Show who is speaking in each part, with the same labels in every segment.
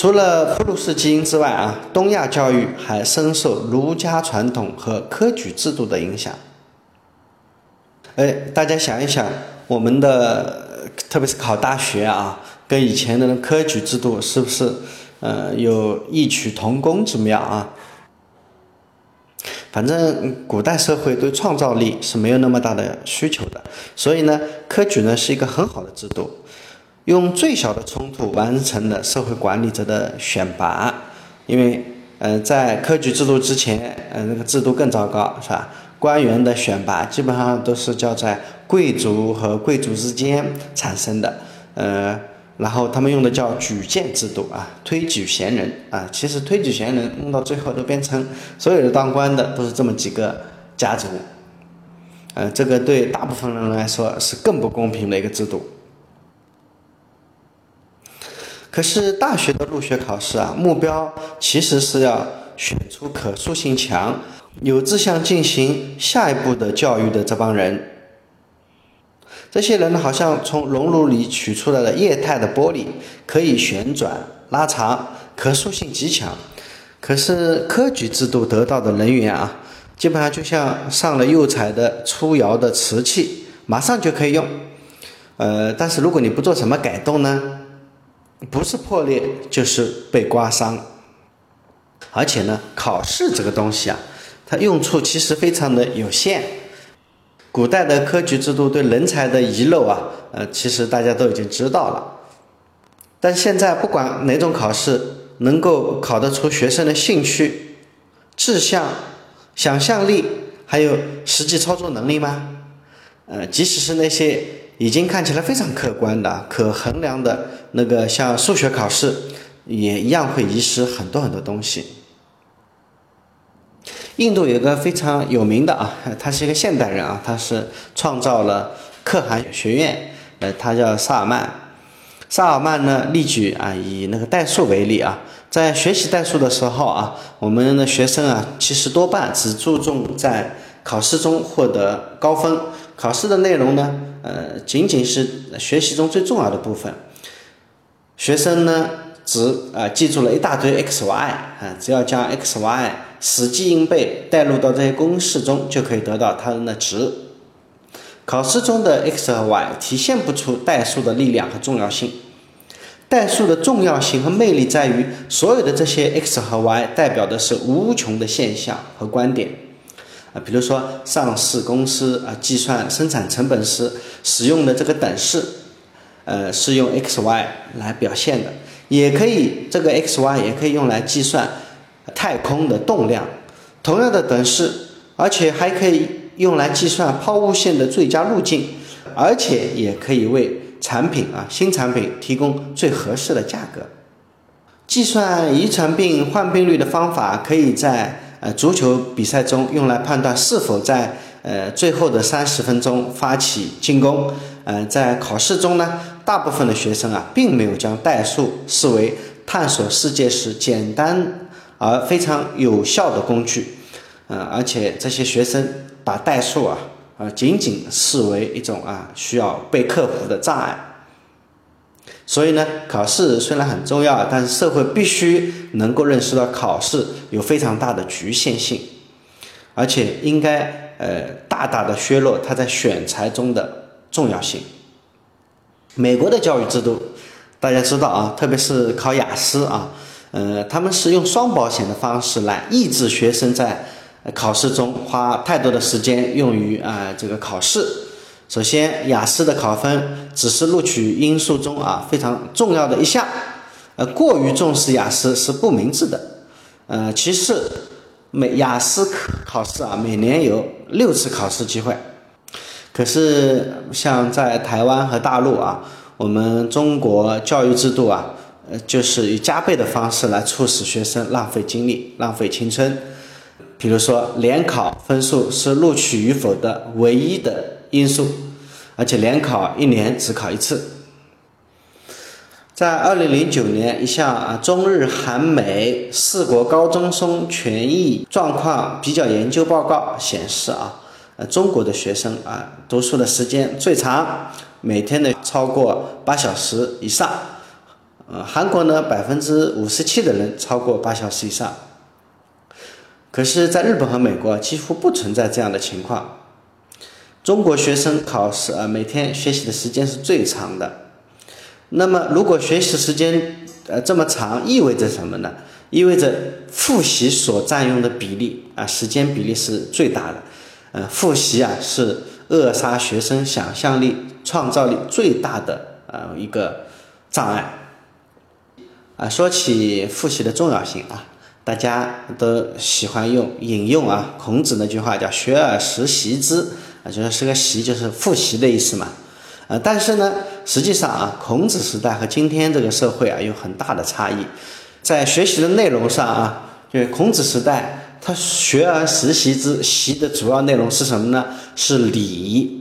Speaker 1: 除了普鲁士基因之外啊，东亚教育还深受儒家传统和科举制度的影响。哎，大家想一想，我们的特别是考大学啊，跟以前的科举制度是不是呃有异曲同工之妙啊？反正古代社会对创造力是没有那么大的需求的，所以呢，科举呢是一个很好的制度，用最小的冲突完成了社会管理者的选拔。因为，呃，在科举制度之前，呃，那个制度更糟糕，是吧？官员的选拔基本上都是叫在贵族和贵族之间产生的，呃。然后他们用的叫举荐制度啊，推举贤人啊，其实推举贤人弄到最后都变成所有的当官的都是这么几个家族，呃，这个对大部分人来说是更不公平的一个制度。可是大学的入学考试啊，目标其实是要选出可塑性强、有志向进行下一步的教育的这帮人。这些人，好像从熔炉里取出来的液态的玻璃，可以旋转、拉长，可塑性极强。可是科举制度得到的人员啊，基本上就像上了釉彩的出窑的瓷器，马上就可以用。呃，但是如果你不做什么改动呢，不是破裂就是被刮伤。而且呢，考试这个东西啊，它用处其实非常的有限。古代的科举制度对人才的遗漏啊，呃，其实大家都已经知道了。但现在不管哪种考试，能够考得出学生的兴趣、志向、想象力，还有实际操作能力吗？呃，即使是那些已经看起来非常客观的、可衡量的那个像数学考试，也一样会遗失很多很多东西。印度有个非常有名的啊，他是一个现代人啊，他是创造了可汗学院，呃，他叫萨尔曼。萨尔曼呢，例举啊，以那个代数为例啊，在学习代数的时候啊，我们的学生啊，其实多半只注重在考试中获得高分，考试的内容呢，呃，仅仅是学习中最重要的部分。学生呢，只啊记住了一大堆 x y 啊，只要将 x y。死记硬背带入到这些公式中，就可以得到它们的值。考试中的 x 和 y 体现不出代数的力量和重要性。代数的重要性和魅力在于，所有的这些 x 和 y 代表的是无穷的现象和观点。啊，比如说上市公司啊，计算生产成本时使用的这个等式，呃，是用 x y 来表现的，也可以这个 x y 也可以用来计算。太空的动量，同样的等式，而且还可以用来计算抛物线的最佳路径，而且也可以为产品啊新产品提供最合适的价格。计算遗传病患病率的方法，可以在呃足球比赛中用来判断是否在呃最后的三十分钟发起进攻。呃，在考试中呢，大部分的学生啊，并没有将代数视为探索世界时简单。而非常有效的工具，嗯，而且这些学生把代数啊，啊，仅仅视为一种啊需要被克服的障碍。所以呢，考试虽然很重要，但是社会必须能够认识到考试有非常大的局限性，而且应该呃大大的削弱它在选材中的重要性。美国的教育制度，大家知道啊，特别是考雅思啊。呃，他们是用双保险的方式来抑制学生在考试中花太多的时间用于啊这个考试。首先，雅思的考分只是录取因素中啊非常重要的一项，呃，过于重视雅思是不明智的。呃，其次，每雅思考试啊每年有六次考试机会，可是像在台湾和大陆啊，我们中国教育制度啊。呃，就是以加倍的方式来促使学生浪费精力、浪费青春。比如说，联考分数是录取与否的唯一的因素，而且联考一年只考一次。在二零零九年，一项啊中日韩美四国高中生权益状况比较研究报告显示啊，呃，中国的学生啊读书的时间最长，每天的超过八小时以上。呃，韩国呢，百分之五十七的人超过八小时以上。可是，在日本和美国几乎不存在这样的情况。中国学生考试啊，每天学习的时间是最长的。那么，如果学习时间呃这么长，意味着什么呢？意味着复习所占用的比例啊，时间比例是最大的。呃，复习啊是扼杀学生想象力、创造力最大的呃一个障碍。啊，说起复习的重要性啊，大家都喜欢用引用啊孔子那句话叫“学而时习之”，啊，就是是个习，就是复习的意思嘛。呃，但是呢，实际上啊，孔子时代和今天这个社会啊有很大的差异，在学习的内容上啊，就孔子时代他“学而时习之”，习的主要内容是什么呢？是礼。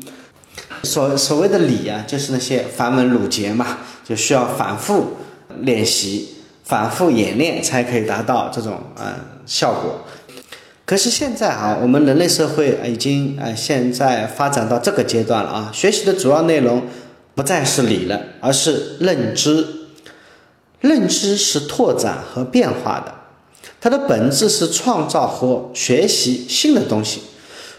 Speaker 1: 所所谓的礼啊，就是那些繁文缛节嘛，就需要反复。练习、反复演练才可以达到这种呃效果。可是现在啊，我们人类社会已经呃现在发展到这个阶段了啊，学习的主要内容不再是理了，而是认知。认知是拓展和变化的，它的本质是创造和学习新的东西。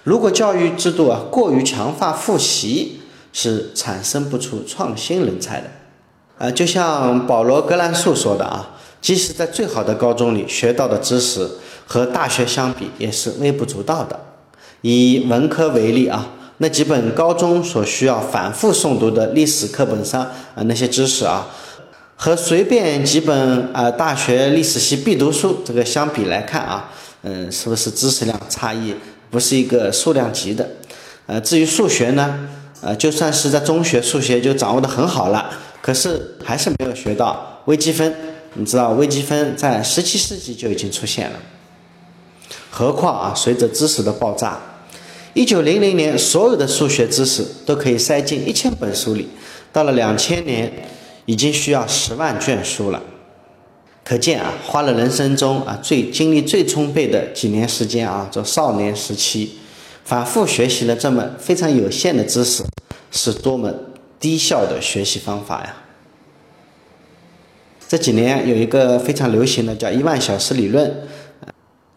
Speaker 1: 如果教育制度啊过于强化复习，是产生不出创新人才的。啊，就像保罗·格兰素说的啊，即使在最好的高中里学到的知识和大学相比也是微不足道的。以文科为例啊，那几本高中所需要反复诵读的历史课本上啊那些知识啊，和随便几本啊大学历史系必读书这个相比来看啊，嗯，是不是知识量差异不是一个数量级的？呃，至于数学呢，呃，就算是在中学数学就掌握的很好了。可是还是没有学到微积分，你知道微积分在十七世纪就已经出现了。何况啊，随着知识的爆炸，一九零零年所有的数学知识都可以塞进一千本书里，到了两千年已经需要十万卷书了。可见啊，花了人生中啊最精力最充沛的几年时间啊，这少年时期，反复学习了这么非常有限的知识，是多么。低效的学习方法呀！这几年有一个非常流行的叫一万小时理论，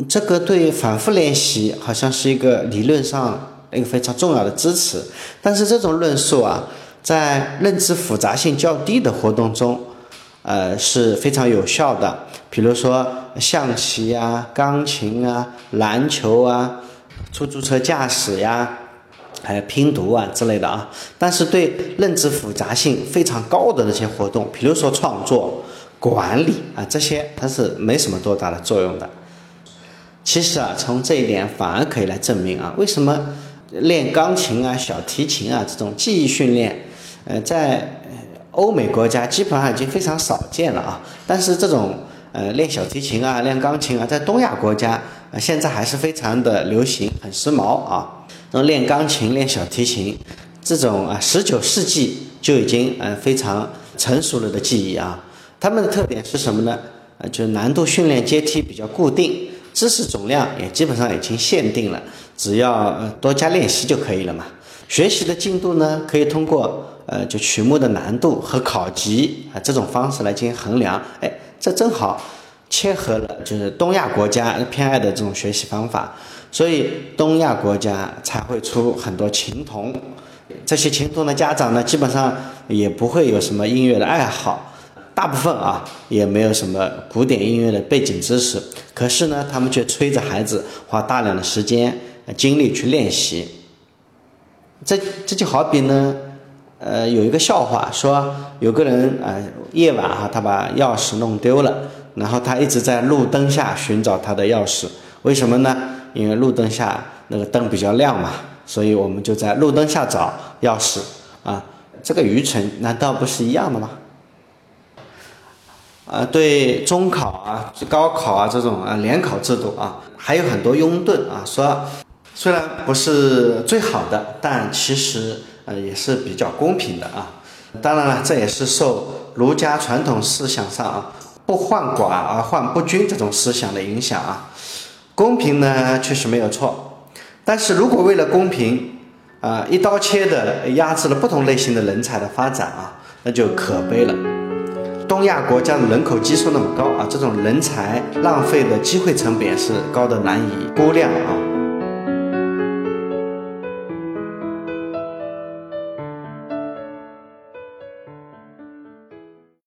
Speaker 1: 这个对反复练习好像是一个理论上一个非常重要的支持。但是这种论述啊，在认知复杂性较低的活动中，呃是非常有效的。比如说象棋呀、钢琴啊、篮球啊、出租车驾驶呀。还有拼读啊之类的啊，但是对认知复杂性非常高的那些活动，比如说创作、管理啊这些，它是没什么多大的作用的。其实啊，从这一点反而可以来证明啊，为什么练钢琴啊、小提琴啊这种记忆训练，呃，在欧美国家基本上已经非常少见了啊。但是这种呃练小提琴啊、练钢琴啊，在东亚国家呃现在还是非常的流行，很时髦啊。那练钢琴、练小提琴，这种啊，十九世纪就已经呃非常成熟了的技艺啊。它们的特点是什么呢？呃，就是难度训练阶梯比较固定，知识总量也基本上已经限定了，只要多加练习就可以了嘛。学习的进度呢，可以通过呃就曲目的难度和考级啊这种方式来进行衡量。哎，这正好切合了就是东亚国家偏爱的这种学习方法。所以东亚国家才会出很多琴童，这些琴童的家长呢，基本上也不会有什么音乐的爱好，大部分啊也没有什么古典音乐的背景知识，可是呢，他们却催着孩子花大量的时间、精力去练习。这这就好比呢，呃，有一个笑话说，有个人啊，夜晚哈，他把钥匙弄丢了，然后他一直在路灯下寻找他的钥匙，为什么呢？因为路灯下那个灯比较亮嘛，所以我们就在路灯下找钥匙啊。这个愚蠢难道不是一样的吗？啊，对中考啊、高考啊这种啊联考制度啊，还有很多拥趸啊，说虽然不是最好的，但其实呃也是比较公平的啊。当然了，这也是受儒家传统思想上啊不患寡而患不均这种思想的影响啊。公平呢，确实没有错，但是如果为了公平，啊，一刀切的压制了不同类型的人才的发展啊，那就可悲了。东亚国家的人口基数那么高啊，这种人才浪费的机会成本也是高的难以估量啊。